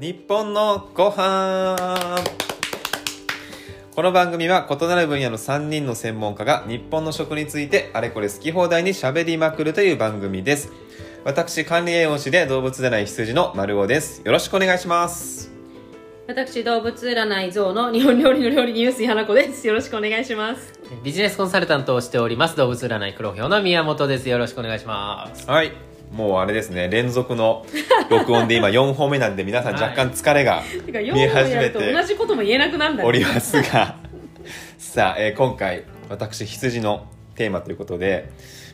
日本のご飯。この番組は異なる分野の3人の専門家が日本の食についてあれこれ好き放題に喋りまくるという番組です。私管理栄養士で動物でない羊の丸尾です。よろしくお願いします。私動物占い像の日本料理の料理人臼井花子です。よろしくお願いします。ビジネスコンサルタントをしております動物占い黒豹の宮本です。よろしくお願いします。はいもうあれですね連続の 録音で今4本目なんで皆さん若干疲れがてか4見え本始めて同じことも言えなくなるんだよ。おりますが。さあ、えー今回私羊のテーマということで、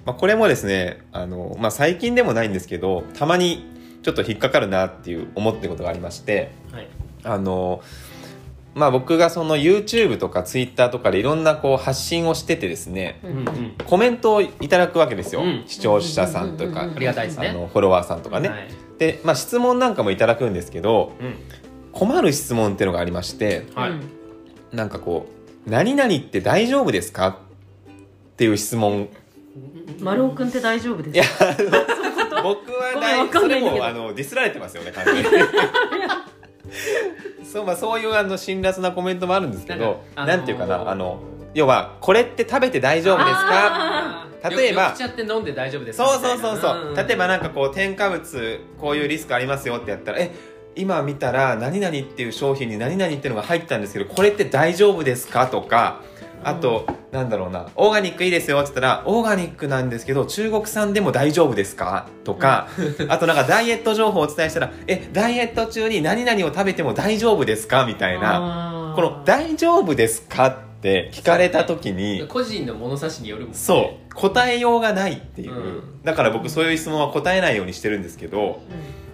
まあ、これもですねあの、まあ、最近でもないんですけどたまにちょっと引っかかるなっていう思ってることがありましてはい。あのまあ僕がその YouTube とか Twitter とかでいろんなこう発信をしててですねううんんうん。コメントをいただくわけですよ、うん。視聴者さんとか、うんうんうんありがたいですね。あのフォロワーさんとかね、はい。で、まあ、質問なんかもいただくんですけどうん。困る質問っていうのがありましてはい。うんなんかこう「何々って大丈夫ですか?」っていう質問。丸尾くんって大丈夫ですいやか僕は大それもあのディスられてますよね完全に そう,、まあ、そういうあの辛辣なコメントもあるんですけどなんていうかなあの要は「これって食べて大丈夫ですか?」あ例えばよ緑茶って飲んで大丈夫ですかそうそうそうそう、例えばなんかこう添加物こういうリスクありますよってやったらえ今見たら何々っていう商品に何々っていうのが入ったんですけどこれって大丈夫ですか？とかあと、なんだろうなオーガニックいいですよって言ったらオーガニックなんですけど中国産でも大丈夫ですか？とか、あとなんかダイエット情報をお伝えしたらえダイエット中に何々を食べても大丈夫ですか？みたいな。この「大丈夫ですか?」って聞かれた時に個人の物差しによるもんね。そう答えようがないっていう、うん。だから僕そういう質問は答えないようにしてるんですけど。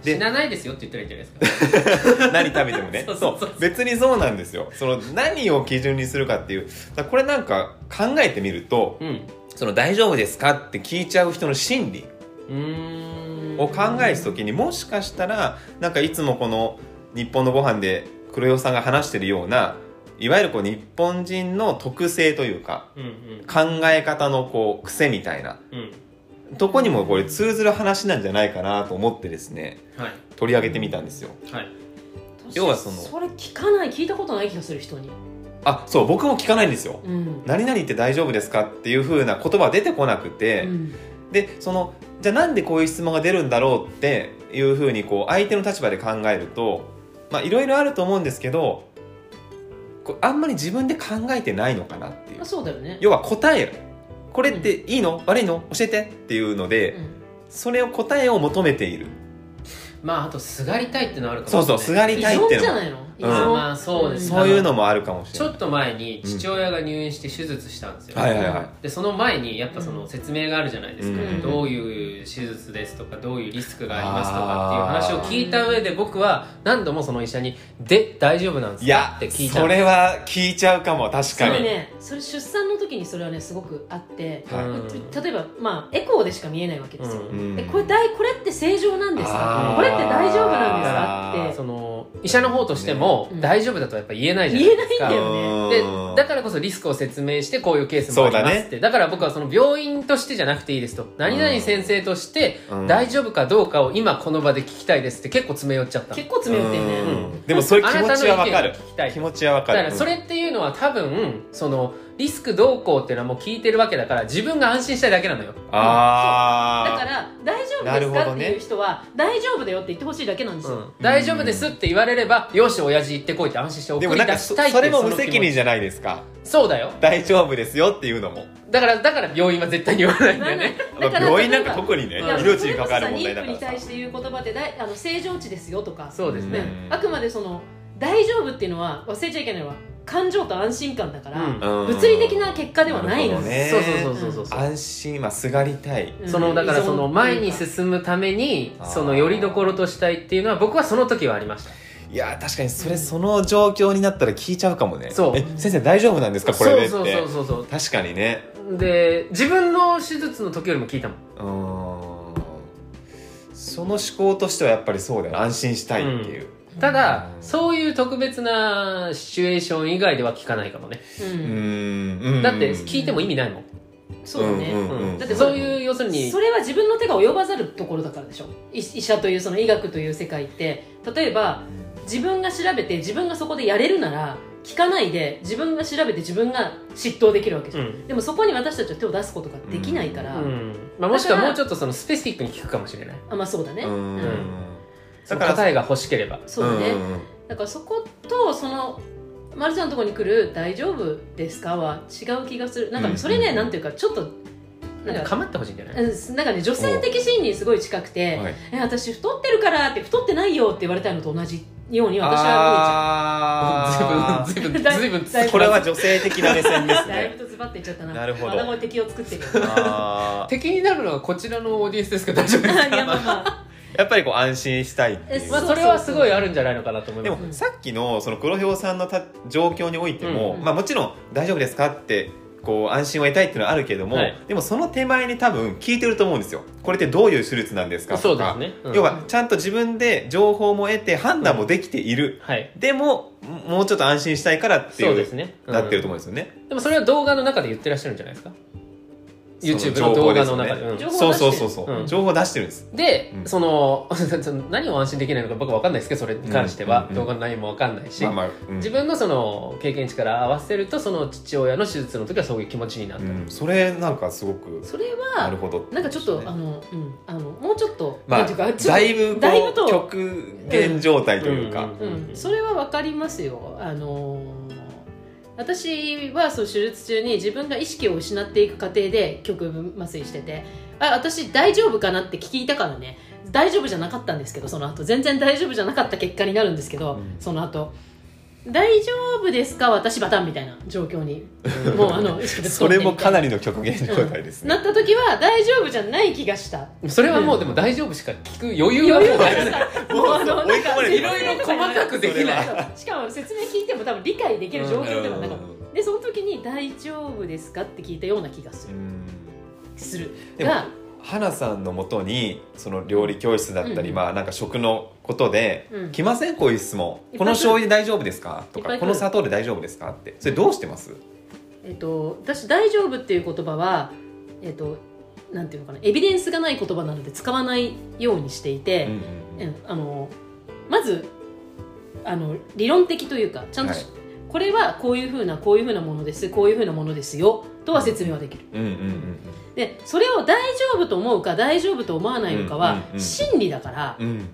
で死なないですよって言ったらいいんじゃないですか。何食べてもね。そうそう別にそうなんですよ。その何を基準にするかっていう。これなんか考えてみるとうん。その大丈夫ですかって聞いちゃう人の心理を考える時にもしかしたらなんかいつもこの日本のご飯で黒代さんが話してるようないわゆるこう日本人の特性というかうんうん。考え方のこう癖みたいな。うん。とこにもこれ通ずる話なんじゃないかなと思ってですねはい。取り上げてみたんですよ。はい。要はそのそれ聞かない聞いたことない気がする人に。あそう僕も聞かないんですよ。うん。何々って大丈夫ですかっていう風な言葉は出てこなくて、うん。でそのじゃあなんでこういう質問が出るんだろうっていう風にこう相手の立場で考えるとまあいろいろあると思うんですけどあんまり自分で考えてないのかなっていう。あそうだよね。要は答えこれっていいの、悪いの？教えて。っていうので、うん。それを答えを求めている。まああとすがりたいっていうのはあるかそうそうもしれない。すがりたいっていうのじゃないの？依うん。存まあそうです。そういうのもあるかもしれない。ちょっと前に父親が入院して手術したんですよ、はいはいはい。でその前にやっぱその説明があるじゃないですか、うん。どういう手術ですとかどういうリスクがありますとかっていう話を聞いた上で僕は何度もその医者に「で大丈夫なんですか?」って聞いたそれは聞いちゃうかも確そかに、れね。それ出産の時にそれはねすごくあって例えばまあエコーでしか見えないわけですよ、うん。でこれ大これって正常なんですか？これって大丈夫なんですか？って。その医者の方としてもね大丈夫だとやっぱ言えないじゃないですか、言えないんだよね。うんでだからこそリスクを説明してこういうケースもありますって。だ,、から僕はその病院としてじゃなくていいですと。何々先生としてうん。大丈夫かどうかを今この場で聞きたいですって結構詰め寄っちゃったの。結構詰め寄ってるね。うん。でもそれ気持ちはわかる。あなたの意見を聞きたい気持ちはわかる。だからそれっていうのは多分そのリスクどうこうっていうのはもう聞いてるわけだから自分が安心したいだけなのよ。ああだから大丈夫ですかっていう人は大丈夫だよって言ってほしいだけなんですよ、うん。大丈夫ですって言われればよし親父行ってこいって安心して送りでもなんか出したいってそそれも無責任じゃないですか。そうだよ。大丈夫ですよっていうのも。だからだから病院は絶対に言わないんだよね。だから病院なんか特にね命に関わる問題だからそれこそさ妊婦に対して言う言葉ってだいあの正常値ですよとか。そうですね。ねあくまでその大丈夫っていうのは忘れちゃいけないのは感情と安心感だから、うん。うん物理的な結果ではないの。ね。そうそうそうそう安心まあすがりたい。うん。そのだからその前に進むためにそのよりどころとしたいっていうのは僕はその時はありました。いやー確かにそれその状況になったら聞いちゃうかもね。そう。え先生大丈夫なんですかこれでって。そうそうそうそう確かにね。で自分の手術の時よりも聞いたもん。うーん。その思考としてはやっぱりそうだよ。ね安心したいっていう、ただうん。そういう特別なシチュエーション以外では聞かないかもね。ううん。んうんだって聞いても意味ないもん、そうだね、うんうんうん。だってそういう要するにそれは自分の手が及ばざるところだからでしょ。医医者というその医学という世界って。例えば自分が調べて自分がそこでやれるなら聞かないで自分が調べて自分が嫉妬できるわけじゃん、うん。でもそこに私たちは手を出すことができないから、うん。まあ、もしくはもうちょっとそのスペシフィックに聞くかもしれない。あまあそうだね、うんその答えが欲しければ。そうだね、んんだからそことそのまるちゃんのところに来る「大丈夫ですか?」は違う気がする。なんかねうん。それね、なんていうかちょっとなんかなんか構ってほしいんじゃないうんなんかね女性的心理にすごい近くてはい「え私太ってるから」って太ってないよって言われたいのと同じように私はあー ずいぶん。ずいぶんずいぶんだいぶこれは女性的な目線です見えちゃうだいねぶとズバッと言っちゃったな。なるほど。敵を作ってる敵になるのはこちらのオーディエンスですか？大丈夫ですか？いやまあまあやっぱりこう安心したいっていまあそれはすごいあるんじゃないのかなと思います。でもさっきのその黒ひょうさんのた状況においても、うん。まあ、もちろん大丈夫ですかってこう安心を得たいっていうのはあるけども、はい。でもその手前に多分聞いてると思うんですよ。これってどういう手術なんですかそうとか、ですね、うん。要はちゃんと自分で情報も得て判断もできている、はい。でももうちょっと安心したいからっていうそうですね、うん。なってると思うんですよね、でもそれは動画の中で言ってらっしゃるんじゃないですか？YouTube の動画の中で、情報うんそうそうそうそう、うん。情報出してるんです。で、うん。その 何を安心できないのか僕は分かんないですけどそれに関しては、うん動画の内容も分かんないし、まあまあ、うん。自分のその経験値から合わせるとその父親の手術の時はそういう気持ちになった、うん。それなんかすごくそれなはるほど。なんかちょっとあの、うん、あのもうちょっと、まあだいぶだいぶことう極限状態というか、うん、それはわかりますよ。あのー私はそう手術中に自分が意識を失っていく過程で局部麻酔しててあ私大丈夫かなって聞いたからね。大丈夫じゃなかったんですけどその後。全然大丈夫じゃなかった結果になるんですけど、うん。その後大丈夫ですか？私バタンみたいな状況に。もうあのそれもかなりの極限状態ですね、なった時は大丈夫じゃない気がした。それはもうでも大丈夫しか聞く余裕がない。したもうあの追い込まれていろいろ細かくできないしかも説明聞いても多分理解できる状況ではなかったでその時に「大丈夫ですか?」って聞いたような気がする。うん。する。が花さんのもとにその料理教室だったり、うんまあなんか食のことで、うん。来ません？こういう質問。この醤油で大丈夫ですか？とかこの砂糖で大丈夫ですか？って。それどうしてます、えっと私「大丈夫」っていう言葉はえっとなんていうのかな。エビデンスがない言葉なので使わないようにしていて、うんうんあのまずあの理論的というかちゃんとし、はいこれはこういうふうなこういうふうなものです。こういうふうなものですよ。とは説明はできる。うんうんうんでそれを大丈夫と思うか大丈夫と思わないのかはうんうんうん真理だから、うん。うん。うん、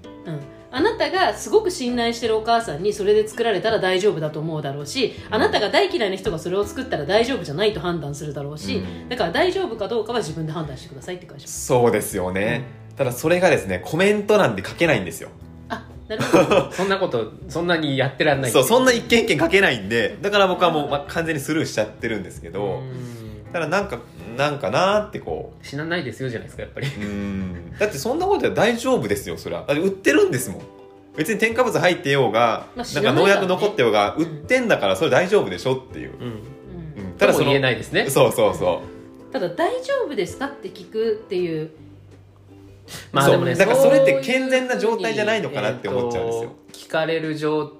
あなたがすごく信頼してるお母さんにそれで作られたら大丈夫だと思うだろうしあなたが大嫌いな人がそれを作ったら大丈夫じゃないと判断するだろうし、うん。だから大丈夫かどうかは自分で判断してくださいって会社そうですよね、ただそれがですねコメント欄で書けないんですよ。あなるほど。そんなことそんなにやってらんない。そうそんな一件一件書けないんでだから僕はもう、まあ、完全にスルーしちゃってるんですけど、うん。ただなんかなんかなーってこ死なないですよじゃないですかやっぱり。ううん。だってそんなことは大丈夫ですよそれは。だって売ってるんですもん。別に添加物入ってようが、まあ知なんか農薬残ってようが、うん。売ってんだからそれ大丈夫でしょっていう、うん。うん。うん。ただそのの言えないですね。そうそうそただ大丈夫ですかって聞くっていうまあでもねだからそれって健全な状態じゃないのかなって思っちゃうんですよ。聞かれる状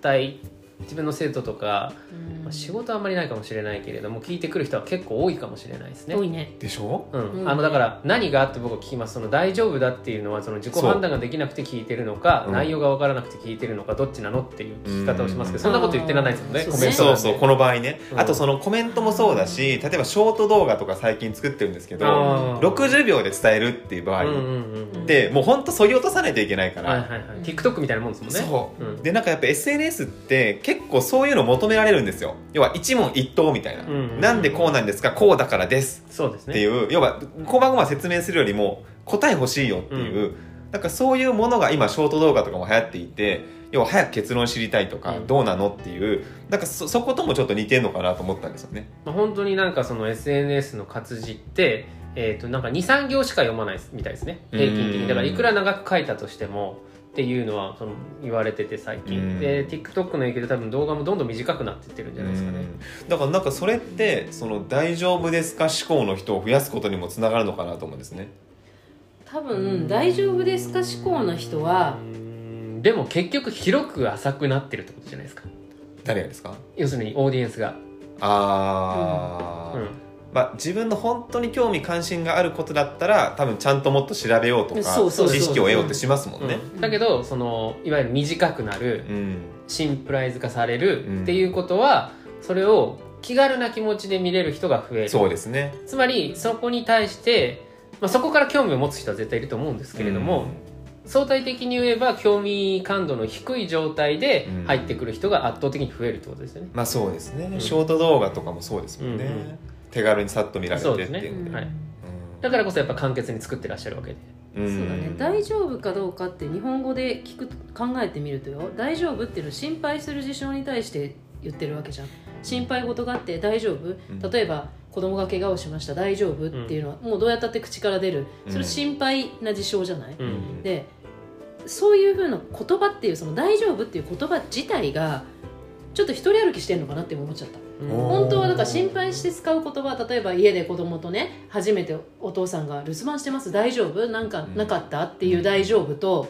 態自分の生徒とか、うん。まあ、仕事はあんまりないかもしれないけれども聞いてくる人は結構多いかもしれないですね。多いね。うでしょ？うん。うん。あのだから何があって僕は聞きますその大丈夫だっていうのはその自己判断ができなくて聞いてるのか、う。ん内容が分からなくて聞いてるのかどっちなのっていう聞き方をしますけど、うん。そんなこと言ってらんないですもんねコメントそうそうこの場合ね、うん。あとそのコメントもそうだし例えばショート動画とか最近作ってるんですけどあー。60秒で伝えるっていう場合。うんうんうんってもうほんとそぎ落とさないといけないから、はいはいはい。TikTok みたいなもんですもんね。そう、うん。でなんかやっぱ SNS って結構そういうの求められるんですよ。要は一問一答みたいな、うんなんでこうなんですかこうだからです。そうですね。っていう、要はこまごま説明するよりも答え欲しいよっていう、なんかそういうものが今ショート動画とかも流行っていて要は早く結論知りたいとか、うん。どうなのっていう。なんかそそこともちょっと似てんのかなと思ったんですよね。まあ、本当になんかその SNS の活字って、えー、となんか23行しか読まないみたいですね。平均的うんに。だからいくら長く書いたとしてもっていうのはその言われてて最うん。近で TikTok の影響で多分動画もどんどん短くなっていってるんじゃないですかね。うん。だからなんかそれってその大丈夫ですか思考の人を増やすことにもつながるのかなと思うんですね。多分大丈夫ですか思考な人は。うん。でも結局広く浅くなってるってことじゃないですか。誰がですか？要するにオーディエンスが、あー、うんまあ、自分の本当に興味関心があることだったら多分ちゃんともっと調べようとか知識を得ようってしますもんね。うん。だけどそのいわゆる短くなるうん。シンプライズ化されるっていうことは、それを気軽な気持ちで見れる人が増える。そうですね。つまりそこに対して、まあ、そこから興味を持つ人は絶対いると思うんですけれども、相対的に言えば興味感度の低い状態でうん。入ってくる人が圧倒的に増えるってことですよね。まあそうですね、うんショート動画とかもそうですもんね、うんうん手軽にさっと見られてっていう。うん。はい。だからこそやっぱ簡潔に作ってらっしゃるわけで。うん。そうだね。大丈夫かどうかって日本語で聞く考えてみるとよ。大丈夫っていうのは心配する事象に対して言ってるわけじゃん。心配事があって大丈夫、ん。例えば子供が怪我をしました。大丈夫っていうのは、もうどうやったって口から出る。それ心配な事象じゃない、うん。でそういうふうな言葉っていうその大丈夫っていう言葉自体がちょっと一人歩きしてんのかなって思っちゃった。お本当はだから心配して使う言葉例えば家で子供とね初めてお父さんが留守番してます。大丈夫？なんかなかった？っていう大丈夫？と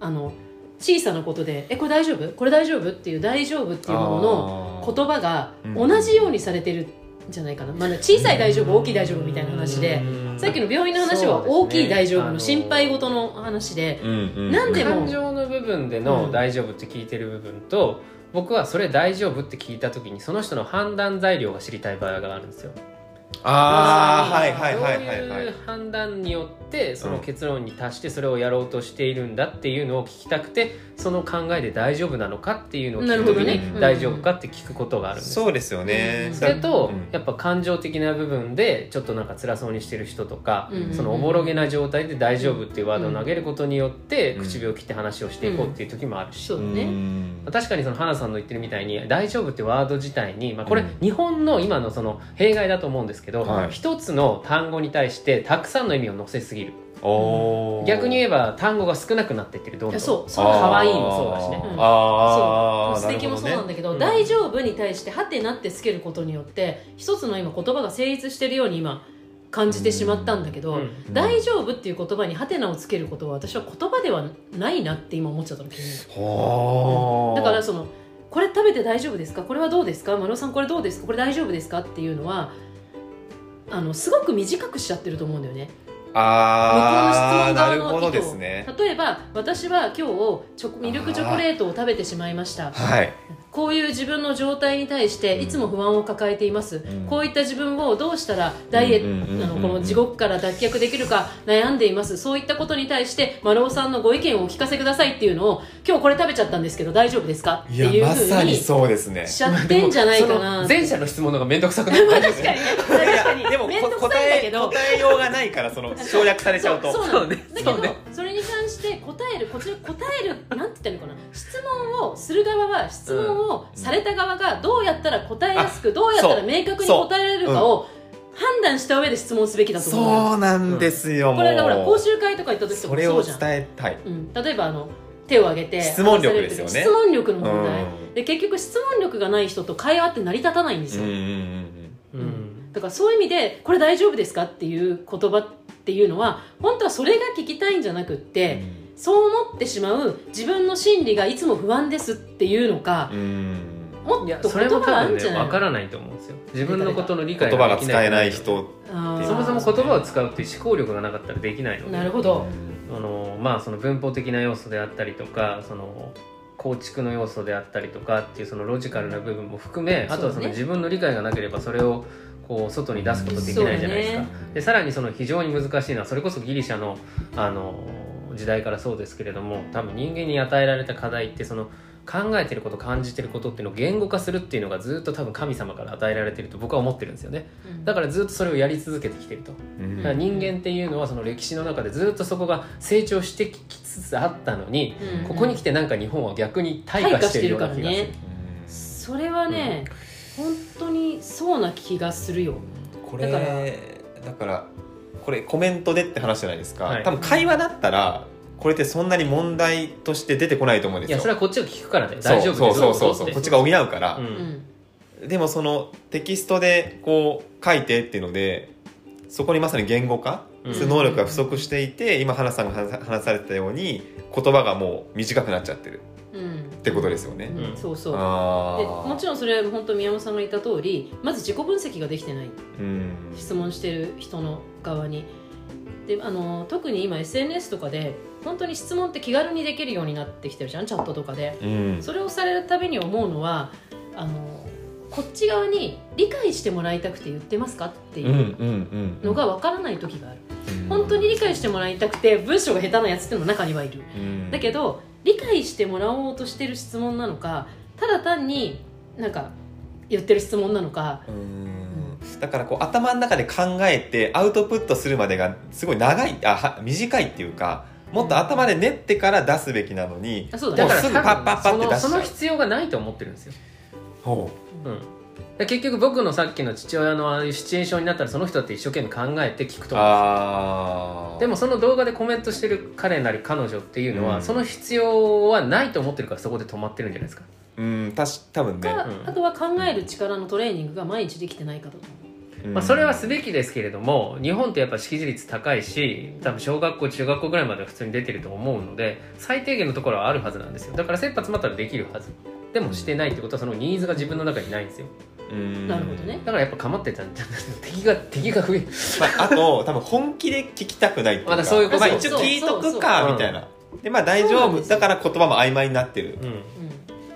あの小さなことでえこれ大丈夫？これ大丈夫？っていう大丈夫っていうものの言葉がうん。同じようにされてるんじゃないかな、まあ、小さい大丈夫大きい大丈夫みたいな話で。うん。さっきの病院の話は大きい大丈夫あのの心配事の話で。うんうん。なんでも。感情の部分での大丈夫って聞いてる部分と、僕はそれ大丈夫って聞いた時にその人の判断材料が知りたい場合があるんですよ。ああはいはいはいはいどうはいいう判断によってその結論に達してそれをやろうとしているんだっていうのを聞きたくてその考えで大丈夫なのかっていうのを聞く時に大丈夫かって聞くことがあるんですそうですよね、うん。それと、うん。やっぱ感情的な部分でちょっとなんか辛そうにしてる人とか、うん。そのおぼろげな状態で「大丈夫」っていうワードを投げることによって、うん。唇を切って話をしていこうっていう時もあるし、そうだね。うん。確かにその花さんの言ってるみたいに「大丈夫」ってワード自体に、まあ、これうん。日本の今のその弊害だと思うんですけど、はい。一つの単語に対してたくさんの意味を載せすぎる。逆に言えば単語が少なくなっていってるどんどんそう。そう可愛いもそうだしね。うん。あーあー素敵もそうなんだけど、うん。大丈夫に対して「はてな」ってつけることによって一つの今言葉が成立してるように今感じてしまったんだけど、うん。大丈夫っていう言葉に「はてな」をつけることは私は言葉ではないなって今思っちゃったの急にはあだからそのこれ食べて大丈夫ですか？これはどうですか？丸尾さんこれどうですか？これ大丈夫ですか？っていうのはあのすごく短くしちゃってると思うんだよね。ああ向こうの質問側のなるほどですね。例えば私は今日チョコミルクチョコレートを食べてしまいました。はいこういう自分の状態に対していつも不安を抱えています、ん。こういった自分をどうしたらダイエうんうんうんうんットあのこの地獄から脱却できるか悩んでいます。そういったことに対して丸尾さんのご意見をお聞かせくださいっていうのを今日これ食べちゃったんですけど大丈夫ですか？っていうふうまさににそうですね。しちゃってんじゃないかそなの前者の質問の方が面倒くさくないまあ確かにね。確かにでも面倒く答えさいんだけど。答えようがないからその省略されちゃうと。そうそうなのそうね。だけどねるこちら答えるなんて言ったらいいのかな？質問をする側は質問をされた側がどうやったら答えやすくどうやったら明確に答えられるかを判断した上で質問すべきだと思う。そうなんですよ、これだから講習会とか行った時とそれをかもそうじゃん、伝えたい。うん、例えばあの手を挙げて質問力ですよね。質問力の問題、うん。で結局質問力がない人と会話って成り立たないんですよ、うんうんうんうん。だからそういう意味でこれ大丈夫ですか？っていう言葉っていうのは本当はそれが聞きたいんじゃなくって、そう思ってしまう自分の心理がいつも不安ですっていうのかもっと言葉それも多分があるんじゃないねわからないと思うんですよ。自分のことの理解言葉が使えないでき人そもそも言葉を使うっていう思考力がなかったらできないので。なるほど、あのまあその文法的な要素であったりとかその構築の要素であったりとかっていうそのロジカルな部分も含めあとはその自分の理解がなければそれをこう外に出すことできないじゃないですか、そうでさらにその非常に難しいのはそれこそギリシャのあの時代からそうですけれども多分人間に与えられた課題ってその考えてること感じてることっていうのを言語化するっていうのがずっと多分神様から与えられてると僕は思ってるんですよね。うん。だからずっとそれをやり続けてきてると。うんだから人間っていうのはその歴史の中でずっとそこが成長してきつつあったのに、うん。ここに来てなんか日本は逆に退化してるような気がする。ねそれはね、本当にそうな気がするよ。これだかだからこれコメントでって話じゃないですか、はい。多分会話だったらこれってそんなに問題として出てこないと思うんですよ。いやそれはこっちが聞くからね。そう大丈夫そうそうそうどぞそうこっちが補うから。う、うん。んでもそのテキストでこう書いてっていうのでそこにまさに言語化うん。する能力が不足していて、今花さんが話話されてたように言葉がもう短くなっちゃってる。うんってことですよね、うん。そうそう。でもちろんそれは本当宮本さんが言った通りまず自己分析ができてない。うん。質問してる人の側に。であの特に今 SNS とかで本当に質問って気軽にできるようになってきてるじゃんチャットとかで。うん。それをされるたびに思うのはあのこっち側に理解してもらいたくて言ってますかっていうのが分からない時がある、うん。本当に理解してもらいたくて文章が下手なやつっていうのも中にはいる。うん。だけど理解してもらおうとしてる質問なのかただ単になんか言ってる質問なのか。うん。だからこう頭の中で考えてアウトプットするまでがすごい長いあは短いっていうかもっと頭で練ってから出すべきなのにあそうだねだすぐパッパッパッって出しちゃう。そのその必要がないと思ってるんですよ、ほう。ん、で結局僕のさっきの父親のああいうシチュエーションになったらその人って一生懸命考えて聞くうと思うんですでもその動画でコメントしてる彼なり彼女っていうのは、うん。その必要はないと思ってるからそこで止まってるんじゃないですか。うんたし多分ね、あとは考える力のトレーニングが毎日できてないかだと思ううんまあ、それはすべきですけれども日本ってやっぱ識字率高いし多分小学校中学校ぐらいまでは普通に出てると思うので最低限のところはあるはずなんですよ。だから切羽詰まったらできるはずでもしてないってことはそのニーズが自分の中にないんですよ。うん。なるほどね。だからやっぱ構ってたんじゃない敵が敵が増えまあ、あと多分本気で聞きたくないっていうか。まだそういうことまあ、一応聞いとくかみたいな。でまあ大丈夫。だから言葉も曖昧になってる。うん。うん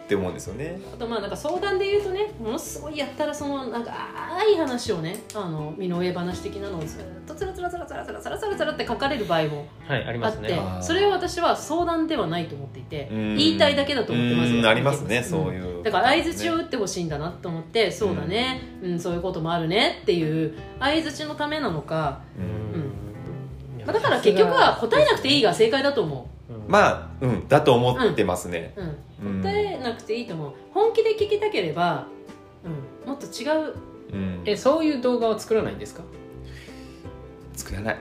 って思うんですよね。あとまあなんか相談で言うとねものすごいやったらそのなんかあい話をねあの身の上話的なのをずっとつらつらつらつらつらつらつらつらって書かれる場合もはいあって、ますね。それは私は相談ではないと思っていてうん。言いたいだけだと思ってますうんありますねんそういうだから相づちを打ってほしいんだなと思って、そうだね、うんそういうこともあるねっていう相づちのためなのか、うん。まあだから結局は答えなくていいが正解だと思う。んまあうんだと思ってますね、う、うん、うん答えなくていいと思う。本気で聞きたければ、うん、もっと違う。うん。えそういう動画を作らないんですか？作らない。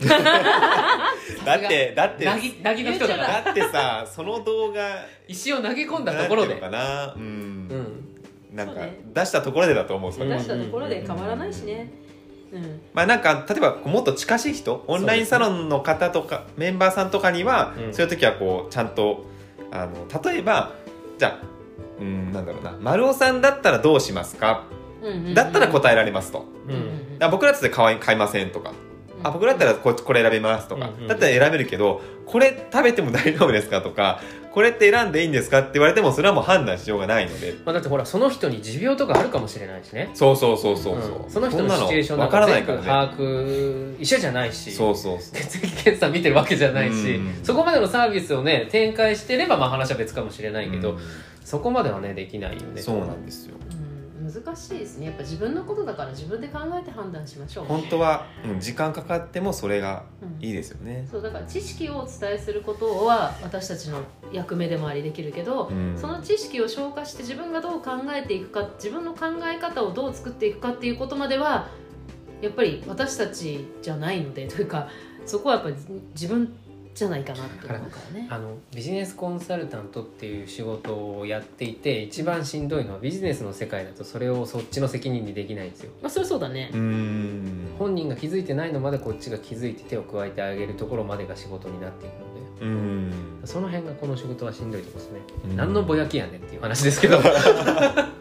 だってだってなぎなぎの人だから。だってさその動画石を投げ込んだところで。なんていうのかな。うん、うん。なんかね。出したところでだと思うそれは。出したところで変わらないしね、うん、まあなんか例えばもっと近しい人？オンラインサロンの方とか、メンバーさんとかには、うん。そういう時はこうちゃんとあの例えばじゃあうんなんだろうな丸尾さんだったらどうしますか、うんうんうんだったら答えられますと、うん。うんうんだから僕らだって買い買いませんとか、あ僕だったらここれ選べますとか、だったら選べるけどこれ食べても大丈夫ですかとかこれって選んでいいんですかって言われてもそれはもう判断しようがないので。まあ、だってほらその人に持病とかあるかもしれないしね。そうそうそうそうそう、う。ん。その人のシチュエーションわなんか全部把握一緒じゃないし。そうそうそう。血液検査見てるわけじゃないし、うん。そこまでのサービスをね展開してればまあ話は別かもしれないけど、うん。そこまではねできないよね。そうなんですよ。うん難しいですね。やっぱ自分のことだから自分で考えて判断しましょう。本当は、うん、時間かかってもそれがうん。いいですよね、そうだから知識をお伝えすることは私たちの役目でもありできるけど、うん。その知識を消化して自分がどう考えていくか自分の考え方をどう作っていくかっていうことまではやっぱり私たちじゃないのでというかそこはやっぱり自分じゃないかなって思うからね。あのビジネスコンサルタントっていう仕事をやっていて一番しんどいのはビジネスの世界だとそれをそっちの責任にできないんですよ。まあそれそうだね。う。ん。本人が気づいてないのまでこっちが気づいて手を加えてあげるところまでが仕事になっていくのでうん。その辺がこの仕事はしんどいところですね、うん。何のぼやきやねんっていう話ですけど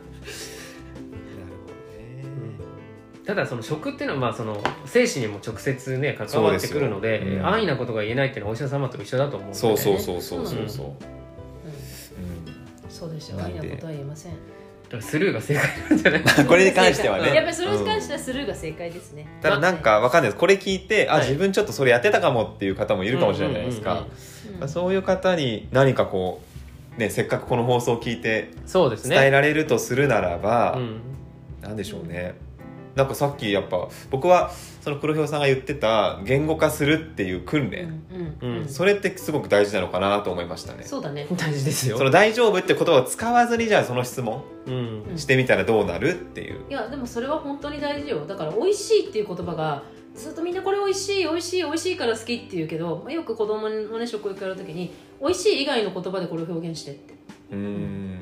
ただその食っていうのはまあその精神にも直接ね関わってくるのでそうん。安易なことが言えないっていうのはお医者様と一緒だと思うのでそうそうそうそうそうそう。うん。そうでしょう。なん。でいいなことは言えません。だからスルーが正解なんじゃないうんこれに関してはね。やっぱりそれに関してはスルーが正解ですね。ただなんかわかんないです。これ聞いてあ、はい。自分ちょっとそれやってたかもっていう方もいるかもしれないじゃないですか、そういう方に何かこうねせっかくこの放送を聞いてそうですね。伝えられるとするならば、うん。なんでしょうねなんかさっきやっぱ僕はその黒ひょうさんが言ってた言語化するっていう訓うん練、うん。うん。それってすごく大事なのかなと思いましたね。そうだね。大事ですよ。その大丈夫って言葉を使わずにじゃあその質問してみたらどうなるっていう。いやでもそれは本当に大事よ。だから美味しいっていう言葉がずっとみんなこれ美味しい美味しい美味しいから好きって言うけど、まあ、よく子供のね食育やるときに美味しい以外の言葉でこれを表現してって。うーん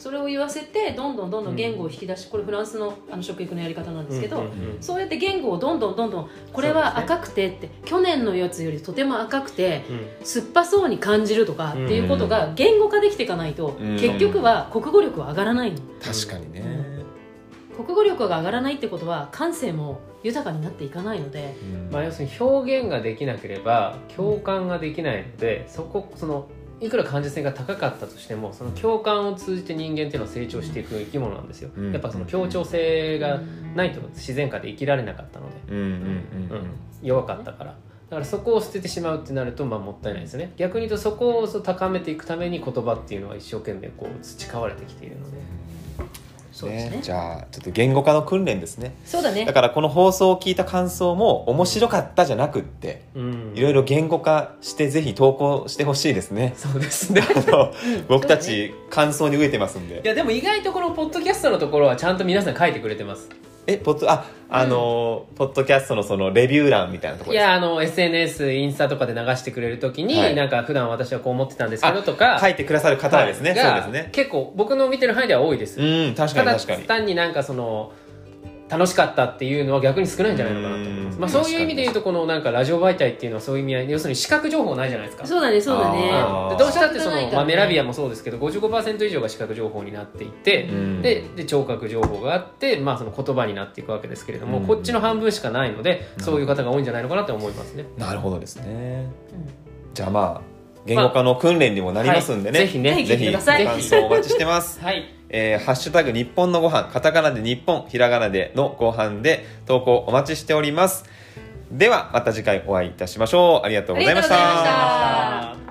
それを言わせてどんどんどんどん言語を引き出しこれフランスのあの食育のやり方なんですけど、うんうんうん。そうやって言語をどんどんどんどんこれは赤くてって、去年のやつよりとても赤くてうん。酸っぱそうに感じるとかっていうことが言語化できていかないと、うん。結局は国語力は上がらないの。確かにね、国語力が上がらないってことは感性も豊かになっていかないのでうん。まあ、要するに表現ができなければ共感ができないのでそこそのいくら感受性が高かったとしてもその共感を通じて人間っていうのは成長していく生き物なんですよ、うん。やっぱその協調性がないと自然界で生きられなかったので、弱かったから。だからそこを捨ててしまうってなるとまあもったいないですね。逆に言うとそこを高めていくために言葉っていうのは一生懸命こう培われてきているのでそうですね。じゃあちょっと言語化の訓練ですね。そうだね。だからこの放送を聞いた感想も面白かったじゃなくってうん。いろいろ言語化してぜひ投稿してほしいですね。そうですね。あの 僕たち感想に飢えてますんで。いやでも意外とこのポッドキャストのところはちゃんと皆さん書いてくれてますえポッドああのーポッドキャストのそのレビュー欄みたいなところですいやあの SNS インスタとかで流してくれるときに、はい。なんか普段私はこう思ってたんですけどとか書いてくださる方はですね、がそうですね。結構僕の見てる範囲では多いです、うん確かただに確かに。単になんかその楽しかったっていうのは逆に少ないんじゃないのかなと思います、うん。まあ、そういう意味で言うとこのなんかラジオ媒体っていうのはそういう意味合い要するに視覚情報ないじゃないですか。そうだねそうだね。あー。でどうしたってその、ね。まあ、メラビアもそうですけど55%以上が視覚情報になっていて、うん。でで聴覚情報があって、まあ、その言葉になっていくわけですけれども、うん。こっちの半分しかないのでそういう方が多いんじゃないのかなと思いますね。なるほどですね。うん。じゃあまあ言語化の訓練にもなりますんでね、はいぜひね。ぜぜひ感想お待ちしてます。はいえーハッシュタグ日本のご飯カタカナで日本ひらがなでのご飯で投稿お待ちしております。ではまた次回お会いいたしましょう。ありがとうございました。